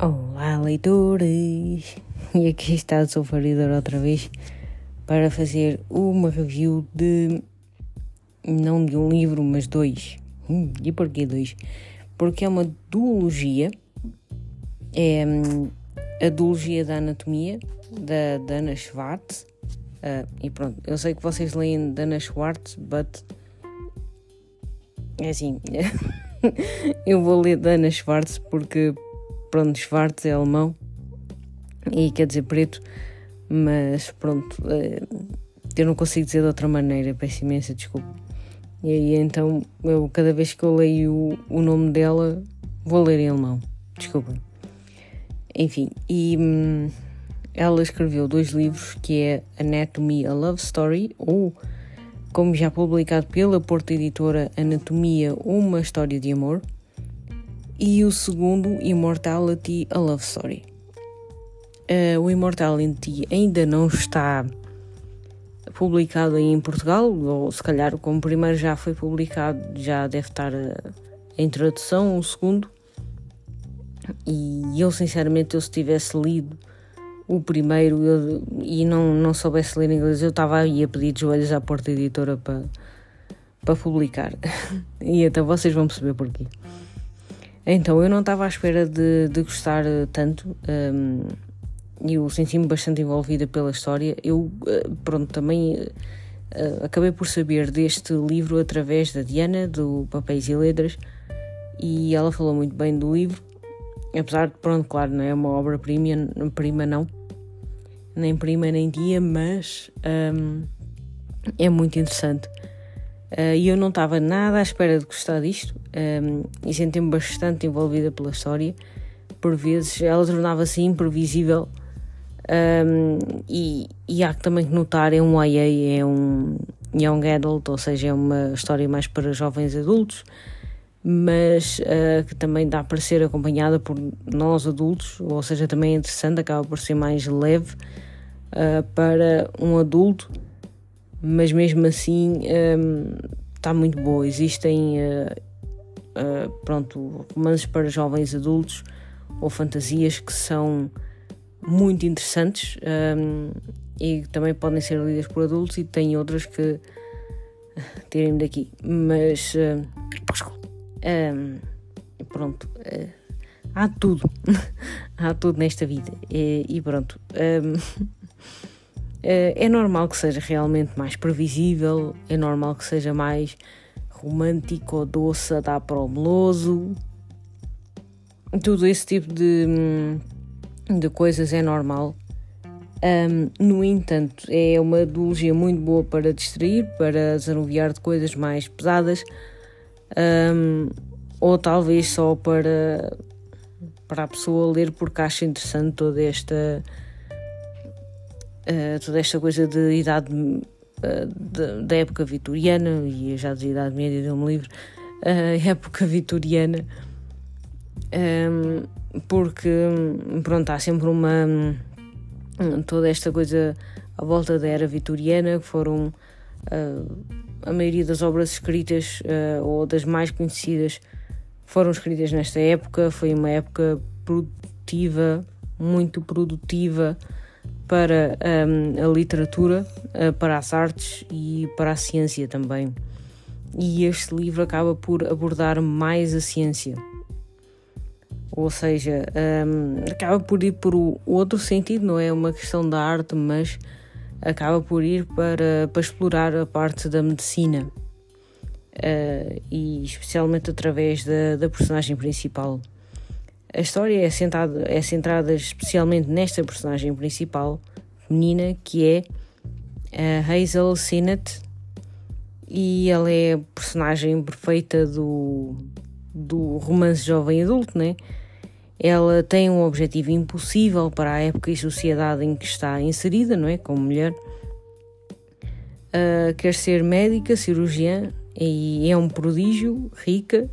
Olá, leitores! E aqui está o seu faridor outra vez para fazer uma review de. não de um livro, mas dois. Hum, e porquê dois? Porque é uma duologia. É hum, a duologia da anatomia da Dana Schwartz. Uh, e pronto, eu sei que vocês leem Dana Schwartz, but. É assim. eu vou ler Dana Schwartz porque pronto, Schwarz é alemão e quer dizer preto, mas pronto, eh, eu não consigo dizer de outra maneira, peço imensa desculpa. E aí então, eu cada vez que eu leio o, nome dela, vou ler em alemão, desculpem. Enfim, e hum, ela escreveu dois livros que é Anatomy, a Love Story, ou como já publicado pela Porta Editora, Anatomia, uma história de amor e o segundo, Immortality, A Love Story. Uh, o Immortality ainda não está publicado em Portugal, ou se calhar como primeiro já foi publicado, já deve estar eh, a introdução, o segundo. E eu sinceramente, eu se tivesse lido o primeiro eu, e não, não soubesse ler inglês, eu estava aí a pedir de joelhos à porta editora para, para publicar. e então vocês vão perceber porquê. Então, eu não estava à espera de, de gostar eh, tanto. Um, eu senti-me bastante envolvida pela história. Eu, eh, pronto, também uh, acabei por saber deste livro através da Diana, do Papéis e Letras, e ela falou muito bem do livro. Apesar de, pronto, claro, não é uma obra-prima, prima não, nem prima nem dia, mas um, é muito interessante. Uh, e eu não estava nada à espera de gostar disto um, e senti-me bastante envolvida pela história. Por vezes ela tornava-se imprevisível um, e, e há também que notar, é um YA, é um Young Adult, ou seja, é uma história mais para jovens adultos, mas uh, que também dá para ser acompanhada por nós adultos, ou seja, também é interessante, acaba por ser mais leve uh, para um adulto mas mesmo assim está um, muito boa. Existem uh, uh, pronto, romances para jovens adultos ou fantasias que são muito interessantes um, e também podem ser lidas por adultos e tem outras que tirem daqui. Mas um, pronto, uh, há tudo, há tudo nesta vida e, e pronto. Eh, é normal que seja realmente mais previsível, é normal que seja mais romântico, doce, dá para o meloso. Tudo esse tipo de, hum, de coisas é normal. Um, no entanto, é uma duologia muito boa para distrair, para desanuviar de coisas mais pesadas, um, ou talvez só para, para a pessoa ler porque acha interessante toda esta uh, toda esta coisa de idade uh, da época vitoriana, e já de idade média deu-me livre, uh, época vitoriana, um, ehm, porque pronto, há sempre uma toda esta coisa à volta da era vitoriana, que foram a maioria das obras escritas ou das mais conhecidas foram escritas nesta época. Foi uma época produtiva, muito produtiva para um, a literatura, uh, para as artes e para a ciência também. E este livro acaba por abordar mais a ciência. Ou seja, um, acaba por ir por o outro sentido, não é uma questão da arte, mas acaba por ir para, para explorar a parte da medicina. Uh, e especialmente através da, da personagem principal. A história é, centrada, é centrada especialmente nesta personagem principal, feminina, que é a Hazel Sinnott, e ela é a personagem perfeita do, do romance jovem adulto, né? Ela tem um objetivo impossível para a época e sociedade em que está inserida, não é? Como mulher. Uh, quer ser médica, cirurgiã, e é um prodígio, rica,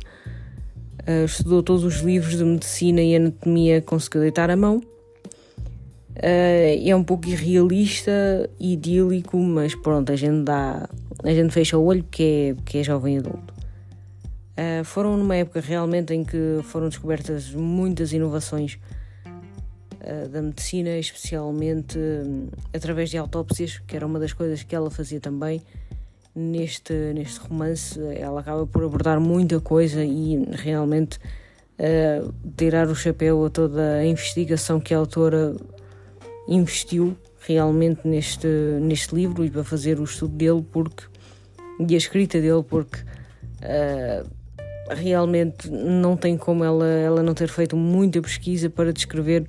Uh, estudou todos os livros de medicina e anatomia, conseguiu deitar a mão. Uh, é um pouco irrealista, idílico, mas pronto, a gente dá, a gente fecha o olho porque é, porque é jovem adulto. Uh, foram numa época realmente em que foram descobertas muitas inovações da medicina, especialmente um, através de autópsias, que era uma das coisas que ela fazia também. Neste, neste romance, ela acaba por abordar muita coisa e realmente uh, tirar o chapéu a toda a investigação que a autora investiu realmente neste, neste livro e para fazer o estudo dele porque, e a escrita dele, porque uh, realmente não tem como ela, ela não ter feito muita pesquisa para descrever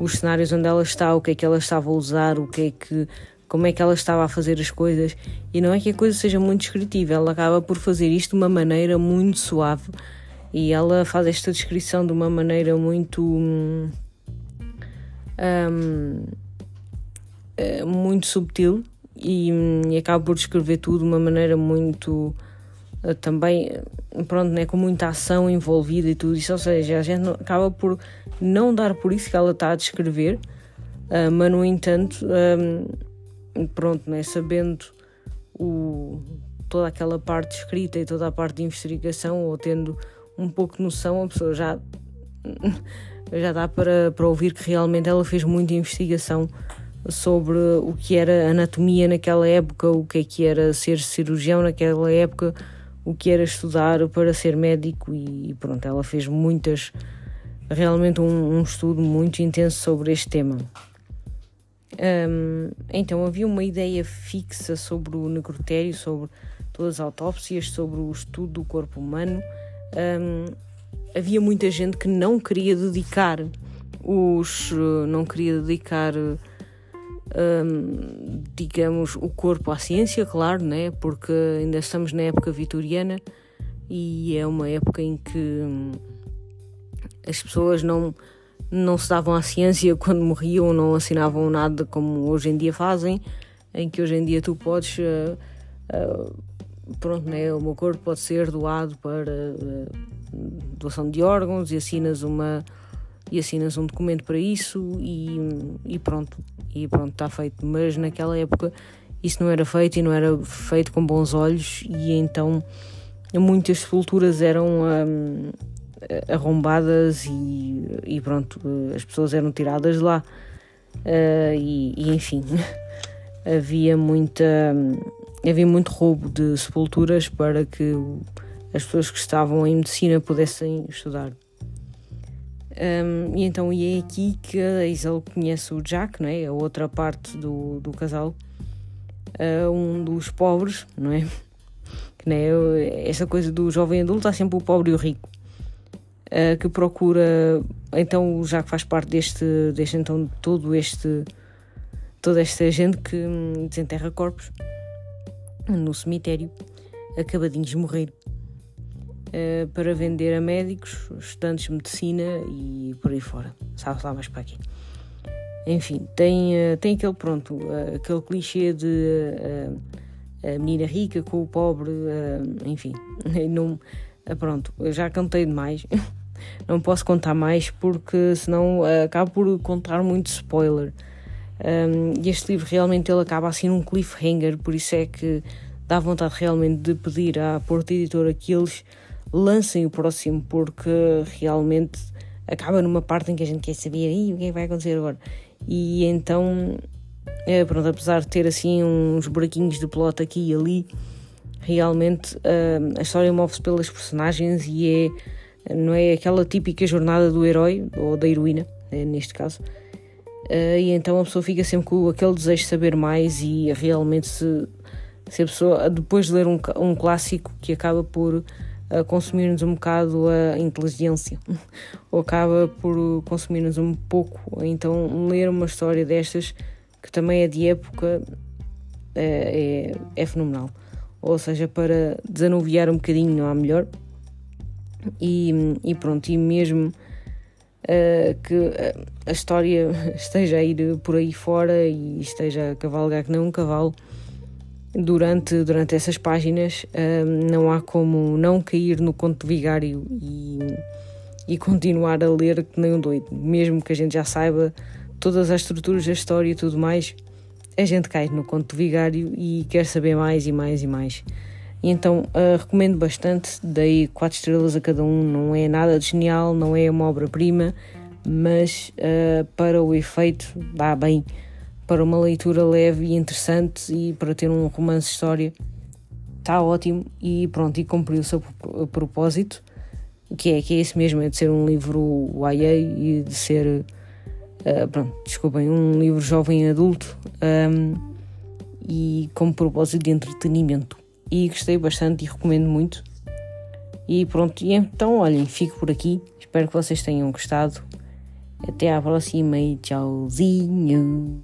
os cenários onde ela está, o que é que ela estava a usar, o que é que como é que ela estava a fazer as coisas. E não é que a coisa seja muito descritiva, ela acaba por fazer isto de uma maneira muito suave. E ela faz esta descrição de uma maneira muito um, eh, muito subtil e, e acaba por descrever tudo de uma maneira muito uh, também pronto, né, com muita ação envolvida e tudo isso, ou seja, a gente acaba por não dar por isso que ela está a descrever, uh, mas no entanto, um, pronto, né, sabendo o, toda aquela parte escrita e toda a parte de investigação, ou tendo um pouco de noção, a pessoa já, já dá para, para ouvir que realmente ela fez muita investigação sobre o que era anatomia naquela época, o que é que era ser cirurgião naquela época, o que era estudar para ser médico e pronto, ela fez muitas, realmente um, um estudo muito intenso sobre este tema. Um, então havia uma ideia fixa sobre o necrotério, sobre todas as autópsias, sobre o estudo do corpo humano. Um, havia muita gente que não queria dedicar os não queria dedicar um, digamos, o corpo à ciência, claro, né? porque ainda estamos na época vitoriana e é uma época em que hum, as pessoas não, não se davam à ciência quando morriam, não assinavam nada como hoje em dia fazem, em que hoje em dia tu podes. Uh, uh, pronto, né? o meu corpo pode ser doado para uh, doação de órgãos e assinas uma e assinas um documento para isso e, e pronto, e pronto, está feito. Mas naquela época isso não era feito e não era feito com bons olhos e então muitas sepulturas eram hum, arrombadas e, e, pronto, as pessoas eram tiradas lá uh, e, e, enfim havia muita havia muito roubo de sepulturas para que as pessoas que estavam em medicina pudessem estudar. Um, e então e é aqui que a Isabel conhece o Jack, não é? a outra parte do, do casal, uh, um dos pobres, não é? Que, não é? Essa coisa do jovem adulto há sempre o pobre e o rico, uh, que procura. Então o Jack faz parte deste, deste então todo este toda esta gente que hum, desenterra corpos no cemitério, acabadinhos de morrer. Eh, para vender a médicos, estudantes de medicina e por aí fora. Sabe lá mais para aqui. Enfim, tem, uh, tem aquele pronto, uh, aquele clichê de a menina rica com o pobre, enfim, não, pronto, já cantei demais. não posso contar mais porque senão acabo por contar muito spoiler. Um, e este livro realmente ele acaba assim num cliffhanger, por isso é que dá vontade realmente de pedir à Porta Editora que eles lancem o próximo, porque realmente acaba numa parte em que a gente quer saber o que é que vai acontecer agora. E então, é, pronto, apesar de ter assim uns buraquinhos de plot aqui e ali, realmente uh, a história move-se pelas personagens e é, não é aquela típica jornada do herói ou da heroína, é, neste caso. Uh, e então a pessoa fica sempre com aquele desejo de saber mais e realmente se, se a pessoa, depois de ler um, um clássico que acaba por a consumir-nos um bocado a inteligência, ou acaba por consumir-nos um pouco. Então, ler uma história destas, que também é de época, é, é, é fenomenal. Ou seja, para desanuviar um bocadinho, não há melhor. E, e pronto, e mesmo uh, que a história esteja a ir por aí fora e esteja a cavalgar que não um cavalo durante, durante essas páginas um, não há como não cair no conto vigário e, e continuar a ler que nem um doido, mesmo que a gente já saiba todas as estruturas da história e tudo mais, a gente cai no conto vigário e quer saber mais e mais e mais. E então uh, recomendo bastante, dei 4 estrelas a cada um, não é nada de genial, não é uma obra-prima, mas uh, para o efeito dá bem. Para uma leitura leve e interessante e para ter um romance história está ótimo. E pronto, e cumpriu o seu propósito que é, que é esse mesmo, é de ser um livro YA e de ser uh, pronto, desculpem, um livro jovem adulto um, e com propósito de entretenimento e gostei bastante e recomendo muito. E pronto, e então olhem, fico por aqui. Espero que vocês tenham gostado. Até à próxima e tchauzinho